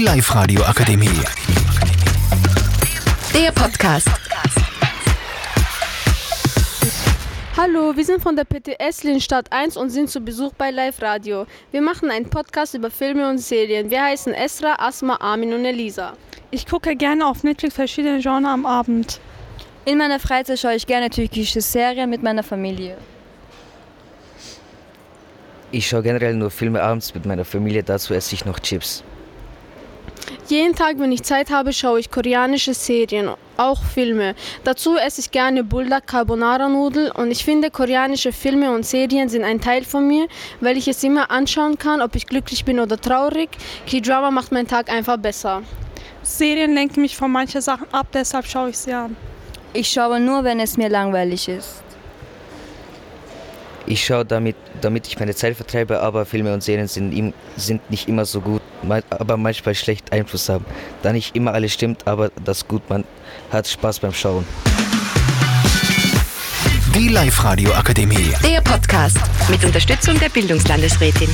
Die Live-Radio Akademie. Der Podcast. Hallo, wir sind von der PTS Stadt 1 und sind zu Besuch bei Live Radio. Wir machen einen Podcast über Filme und Serien. Wir heißen Esra, Asma, Armin und Elisa. Ich gucke gerne auf Netflix verschiedene Genres am Abend. In meiner Freizeit schaue ich gerne türkische Serien mit meiner Familie. Ich schaue generell nur Filme abends mit meiner Familie, dazu esse ich noch Chips. Jeden Tag, wenn ich Zeit habe, schaue ich koreanische Serien, auch Filme. Dazu esse ich gerne Buldak Carbonara Nudel und ich finde, koreanische Filme und Serien sind ein Teil von mir, weil ich es immer anschauen kann, ob ich glücklich bin oder traurig. K-Drama macht meinen Tag einfach besser. Serien lenken mich von manchen Sachen ab, deshalb schaue ich sie an. Ich schaue nur, wenn es mir langweilig ist. Ich schaue damit, damit ich meine Zeit vertreibe, aber Filme und Serien sind, im, sind nicht immer so gut, aber manchmal schlecht Einfluss haben. Da nicht immer alles stimmt, aber das gut, man hat Spaß beim Schauen. Die Live-Radio Akademie. Der Podcast mit Unterstützung der Bildungslandesrätin.